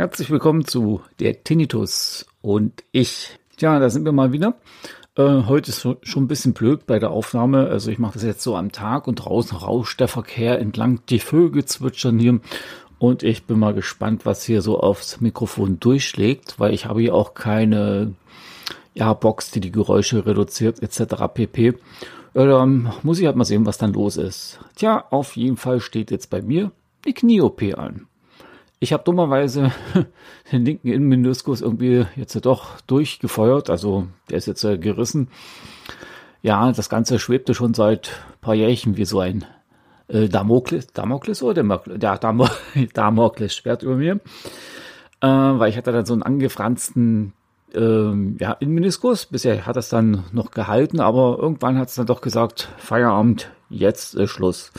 Herzlich willkommen zu der Tinnitus und ich. Tja, da sind wir mal wieder. Äh, heute ist schon ein bisschen blöd bei der Aufnahme. Also ich mache das jetzt so am Tag und draußen rauscht der Verkehr entlang. Die Vögel zwitschern hier. Und ich bin mal gespannt, was hier so aufs Mikrofon durchschlägt, weil ich habe hier auch keine ja, Box, die die Geräusche reduziert etc. pp. Ja, dann muss ich halt mal sehen, was dann los ist. Tja, auf jeden Fall steht jetzt bei mir die Knie-OP an. Ich habe dummerweise den linken Innenmeniskus irgendwie jetzt doch durchgefeuert. Also der ist jetzt äh, gerissen. Ja, das Ganze schwebte schon seit paar Jährchen wie so ein äh, Damokles, Damokles oder Damokles, ja, Dam Damokles Schwert über mir. Äh, weil ich hatte dann so einen angefransten ähm, ja, Innenmeniskus. Bisher hat das dann noch gehalten, aber irgendwann hat es dann doch gesagt, Feierabend, jetzt äh, Schluss.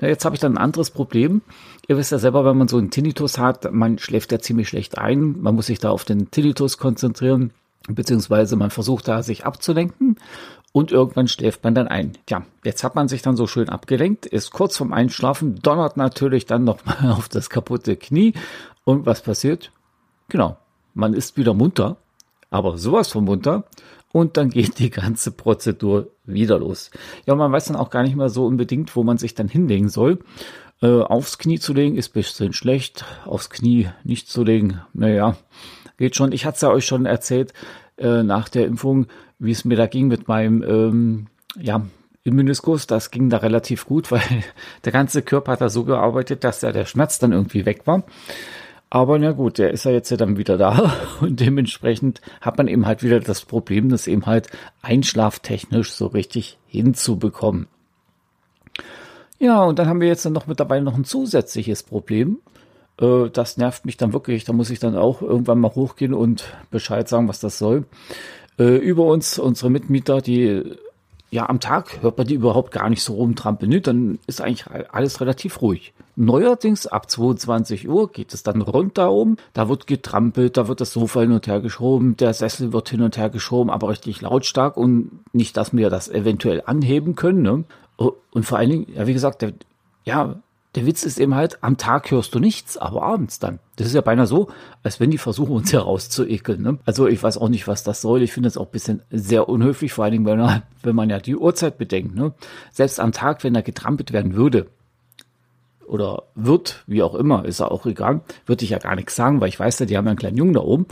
Ja, jetzt habe ich dann ein anderes Problem. Ihr wisst ja selber, wenn man so einen Tinnitus hat, man schläft ja ziemlich schlecht ein. Man muss sich da auf den Tinnitus konzentrieren, beziehungsweise man versucht da sich abzulenken und irgendwann schläft man dann ein. Tja, jetzt hat man sich dann so schön abgelenkt, ist kurz vorm Einschlafen, donnert natürlich dann nochmal auf das kaputte Knie und was passiert? Genau, man ist wieder munter, aber sowas von munter und dann geht die ganze Prozedur wieder los. Ja, man weiß dann auch gar nicht mehr so unbedingt, wo man sich dann hinlegen soll. Äh, aufs Knie zu legen ist bisschen schlecht, aufs Knie nicht zu legen, naja, geht schon. Ich hatte es ja euch schon erzählt äh, nach der Impfung, wie es mir da ging mit meinem ähm, ja, Immuniskus. Das ging da relativ gut, weil der ganze Körper hat da so gearbeitet, dass da der Schmerz dann irgendwie weg war. Aber na gut, der ist ja jetzt ja dann wieder da und dementsprechend hat man eben halt wieder das Problem, das eben halt einschlaftechnisch so richtig hinzubekommen. Ja, und dann haben wir jetzt dann noch mit dabei noch ein zusätzliches Problem. Äh, das nervt mich dann wirklich. Da muss ich dann auch irgendwann mal hochgehen und Bescheid sagen, was das soll. Äh, über uns, unsere Mitmieter, die ja, am Tag hört man die überhaupt gar nicht so rumtrampeln. Ne? Dann ist eigentlich alles relativ ruhig. Neuerdings ab 22 Uhr geht es dann runter um. Da wird getrampelt, da wird das Sofa hin und her geschoben, der Sessel wird hin und her geschoben, aber richtig lautstark und nicht, dass wir das eventuell anheben können. Ne? Und vor allen Dingen, ja, wie gesagt, der, ja, der Witz ist eben halt, am Tag hörst du nichts, aber abends dann. Das ist ja beinahe so, als wenn die versuchen, uns herauszuekeln. Ne? Also ich weiß auch nicht, was das soll. Ich finde es auch ein bisschen sehr unhöflich, vor allen Dingen, wenn man, wenn man ja die Uhrzeit bedenkt. Ne? Selbst am Tag, wenn da getrampelt werden würde, oder wird, wie auch immer, ist ja auch egal, würde ich ja gar nichts sagen, weil ich weiß ja, die haben ja einen kleinen Jungen da oben.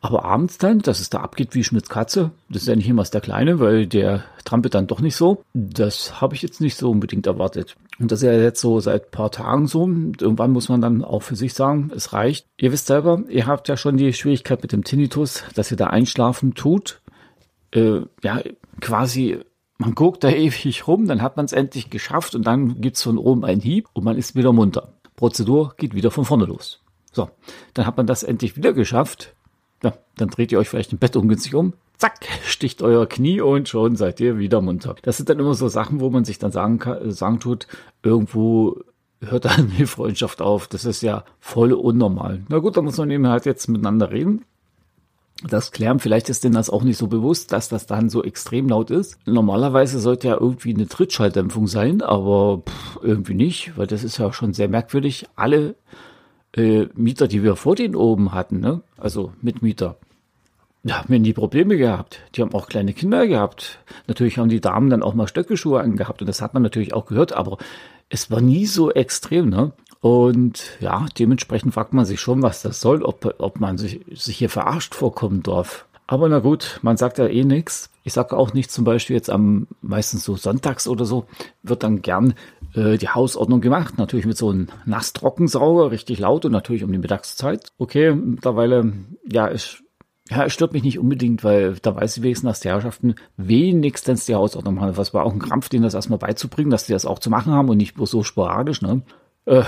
Aber abends dann, dass es da abgeht wie Schmitz Katze, das ist ja nicht immer der Kleine, weil der trampelt dann doch nicht so. Das habe ich jetzt nicht so unbedingt erwartet. Und das ist ja jetzt so seit paar Tagen so. Und irgendwann muss man dann auch für sich sagen, es reicht. Ihr wisst selber, ihr habt ja schon die Schwierigkeit mit dem Tinnitus, dass ihr da einschlafen tut. Äh, ja, quasi man guckt da ewig rum, dann hat man es endlich geschafft und dann gibt's von oben einen Hieb und man ist wieder munter. Prozedur geht wieder von vorne los. So, dann hat man das endlich wieder geschafft ja, dann dreht ihr euch vielleicht im Bett ungünstig um. Zack, sticht euer Knie und schon seid ihr wieder munter. Das sind dann immer so Sachen, wo man sich dann sagen, kann, sagen tut, irgendwo hört dann die Freundschaft auf. Das ist ja voll unnormal. Na gut, da muss man eben halt jetzt miteinander reden. Das klären, vielleicht ist denen das auch nicht so bewusst, dass das dann so extrem laut ist. Normalerweise sollte ja irgendwie eine Trittschalldämpfung sein, aber pff, irgendwie nicht, weil das ist ja schon sehr merkwürdig. Alle äh, Mieter, die wir vor den oben hatten, ne? also Mitmieter, da haben wir nie Probleme gehabt. Die haben auch kleine Kinder gehabt. Natürlich haben die Damen dann auch mal Stöckelschuhe angehabt und das hat man natürlich auch gehört, aber es war nie so extrem, ne? Und ja, dementsprechend fragt man sich schon, was das soll, ob, ob man sich, sich hier verarscht vorkommen darf. Aber na gut, man sagt ja eh nichts. Ich sage auch nicht zum Beispiel jetzt am meistens so sonntags oder so, wird dann gern äh, die Hausordnung gemacht. Natürlich mit so einem Nass-Trockensauger, richtig laut und natürlich um die Mittagszeit. Okay, mittlerweile, ja, es, ja, es stört mich nicht unbedingt, weil da weiß ich wenigstens, dass die Herrschaften wenigstens die Hausordnung machen. Was war auch ein Krampf, denen das erstmal beizubringen, dass die das auch zu machen haben und nicht bloß so sporadisch, ne? Äh,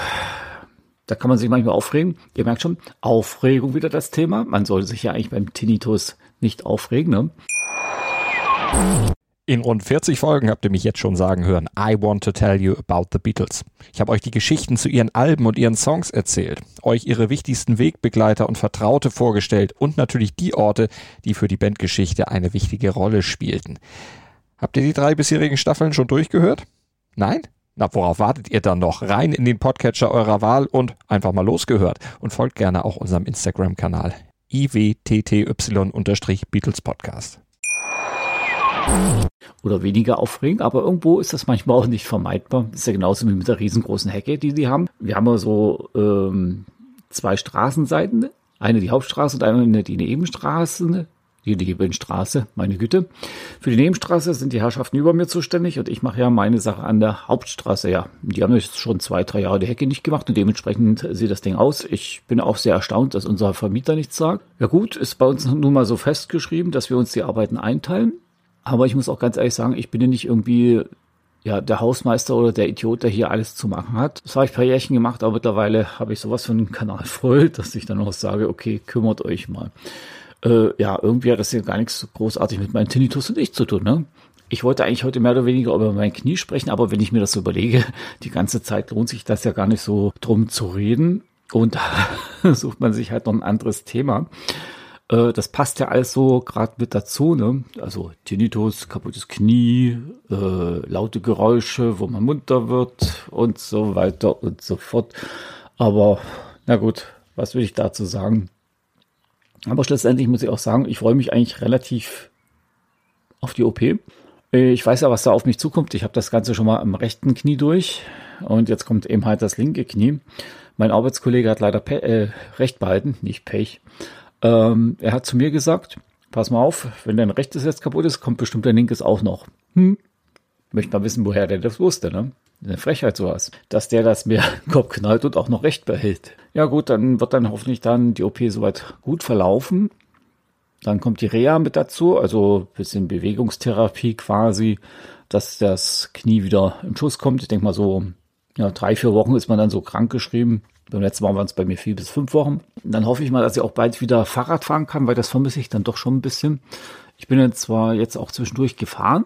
da kann man sich manchmal aufregen. Ihr merkt schon, Aufregung wieder das Thema. Man sollte sich ja eigentlich beim Tinnitus nicht aufregen, ne? In rund 40 Folgen habt ihr mich jetzt schon sagen hören, I want to tell you about the Beatles. Ich habe euch die Geschichten zu ihren Alben und ihren Songs erzählt, euch ihre wichtigsten Wegbegleiter und Vertraute vorgestellt und natürlich die Orte, die für die Bandgeschichte eine wichtige Rolle spielten. Habt ihr die drei bisherigen Staffeln schon durchgehört? Nein? Na, worauf wartet ihr dann noch? Rein in den Podcatcher eurer Wahl und einfach mal losgehört. Und folgt gerne auch unserem Instagram-Kanal iwtty-Beatles Podcast oder weniger aufregend, aber irgendwo ist das manchmal auch nicht vermeidbar. Ist ja genauso wie mit der riesengroßen Hecke, die sie haben. Wir haben ja so ähm, zwei Straßenseiten, eine die Hauptstraße und eine die Nebenstraße. Die Nebenstraße, meine Güte. Für die Nebenstraße sind die Herrschaften über mir zuständig und ich mache ja meine Sache an der Hauptstraße. Ja, die haben jetzt schon zwei, drei Jahre die Hecke nicht gemacht und dementsprechend sieht das Ding aus. Ich bin auch sehr erstaunt, dass unser Vermieter nichts sagt. Ja gut, ist bei uns nun mal so festgeschrieben, dass wir uns die Arbeiten einteilen. Aber ich muss auch ganz ehrlich sagen, ich bin ja nicht irgendwie ja, der Hausmeister oder der Idiot, der hier alles zu machen hat. Das habe ich ein paar Jährchen gemacht, aber mittlerweile habe ich sowas von einem Kanal voll, dass ich dann auch sage, okay, kümmert euch mal. Äh, ja, irgendwie hat das hier gar nichts großartig mit meinem Tinnitus und ich zu tun, ne? Ich wollte eigentlich heute mehr oder weniger über mein Knie sprechen, aber wenn ich mir das so überlege, die ganze Zeit lohnt sich das ja gar nicht so drum zu reden. Und da sucht man sich halt noch ein anderes Thema. Äh, das passt ja alles so gerade mit dazu, ne? Also Tinnitus, kaputtes Knie, äh, laute Geräusche, wo man munter wird und so weiter und so fort. Aber na gut, was will ich dazu sagen? Aber schlussendlich muss ich auch sagen, ich freue mich eigentlich relativ auf die OP. Ich weiß ja, was da auf mich zukommt. Ich habe das Ganze schon mal am rechten Knie durch und jetzt kommt eben halt das linke Knie. Mein Arbeitskollege hat leider Pe äh, recht behalten, nicht Pech. Ähm, er hat zu mir gesagt, pass mal auf, wenn dein rechtes jetzt kaputt ist, kommt bestimmt dein linkes auch noch. Hm. Möchte mal wissen, woher der das wusste, ne? Eine Frechheit sowas. Dass der das mir Kopf knallt und auch noch recht behält. Ja gut, dann wird dann hoffentlich dann die OP soweit gut verlaufen. Dann kommt die Reha mit dazu, also bisschen Bewegungstherapie quasi, dass das Knie wieder im Schuss kommt. Ich denke mal so, ja, drei, vier Wochen ist man dann so krank geschrieben. Beim letzten Mal waren es bei mir vier bis fünf Wochen. Dann hoffe ich mal, dass ich auch bald wieder Fahrrad fahren kann, weil das vermisse ich dann doch schon ein bisschen. Ich bin jetzt zwar jetzt auch zwischendurch gefahren,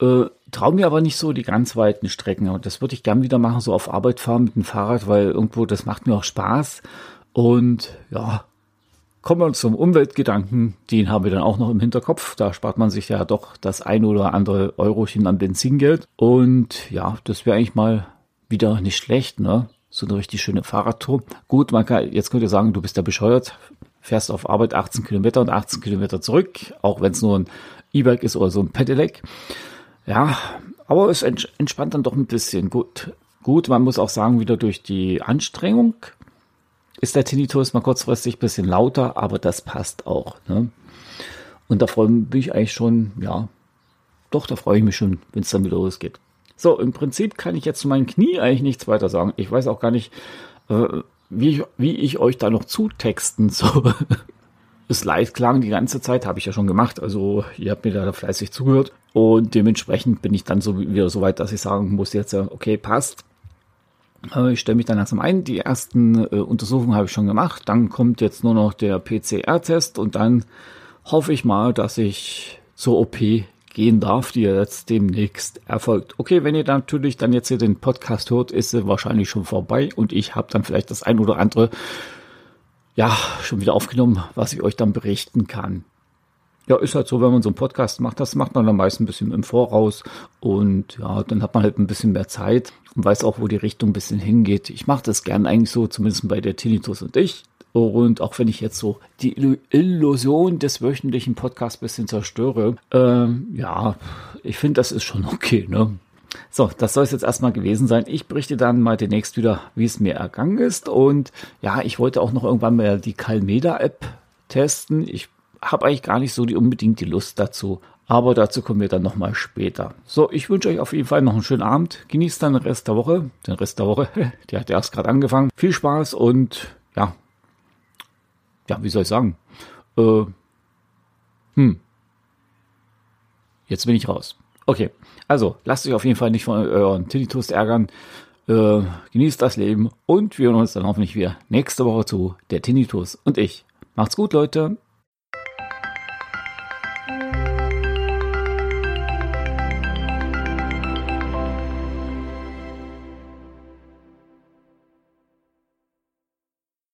äh, traue mir aber nicht so die ganz weiten Strecken. Und das würde ich gern wieder machen, so auf Arbeit fahren mit dem Fahrrad, weil irgendwo das macht mir auch Spaß. Und ja, kommen wir zum Umweltgedanken. Den haben wir dann auch noch im Hinterkopf. Da spart man sich ja doch das ein oder andere Eurochen an Benzingeld. Und ja, das wäre eigentlich mal wieder nicht schlecht, ne? so eine richtig schöne Fahrradtour. Gut, man kann, jetzt könnt ihr sagen, du bist ja bescheuert, fährst auf Arbeit 18 Kilometer und 18 Kilometer zurück, auch wenn es nur ein E-Bike ist oder so ein Pedelec. Ja, aber es entspannt dann doch ein bisschen. Gut, gut, man muss auch sagen, wieder durch die Anstrengung ist der Tinnitus mal kurzfristig ein bisschen lauter, aber das passt auch. Ne? Und da freue ich mich eigentlich schon, ja, doch, da freue ich mich schon, wenn es dann wieder losgeht. So, im Prinzip kann ich jetzt zu meinem Knie eigentlich nichts weiter sagen. Ich weiß auch gar nicht, äh, wie, ich, wie ich euch da noch zutexten soll. Es leid klang die ganze Zeit, habe ich ja schon gemacht. Also ihr habt mir da fleißig zugehört. Und dementsprechend bin ich dann so wieder so weit, dass ich sagen muss jetzt, okay, passt. Äh, ich stelle mich dann langsam ein. Die ersten äh, Untersuchungen habe ich schon gemacht. Dann kommt jetzt nur noch der PCR-Test und dann hoffe ich mal, dass ich zur OP gehen darf, die jetzt demnächst erfolgt. Okay, wenn ihr natürlich dann jetzt hier den Podcast hört, ist sie wahrscheinlich schon vorbei und ich habe dann vielleicht das ein oder andere ja schon wieder aufgenommen, was ich euch dann berichten kann. Ja, ist halt so, wenn man so einen Podcast macht, das macht man dann meist ein bisschen im Voraus und ja, dann hat man halt ein bisschen mehr Zeit und weiß auch, wo die Richtung ein bisschen hingeht. Ich mache das gern eigentlich so, zumindest bei der Tinnitus und ich, und auch wenn ich jetzt so die Illusion des wöchentlichen Podcasts bisschen zerstöre, ähm, ja, ich finde, das ist schon okay, ne? So, das soll es jetzt erstmal gewesen sein. Ich berichte dann mal demnächst wieder, wie es mir ergangen ist. Und ja, ich wollte auch noch irgendwann mal die Calmeda-App testen. Ich habe eigentlich gar nicht so die unbedingt die Lust dazu. Aber dazu kommen wir dann nochmal später. So, ich wünsche euch auf jeden Fall noch einen schönen Abend. Genießt dann den Rest der Woche. Den Rest der Woche, der hat erst gerade angefangen. Viel Spaß und ja, ja, wie soll ich sagen? Äh, hm. Jetzt bin ich raus. Okay, also lasst euch auf jeden Fall nicht von euren Tinnitus ärgern. Äh, genießt das Leben und wir hören uns dann hoffentlich wieder nächste Woche zu der Tinnitus und ich. Macht's gut, Leute.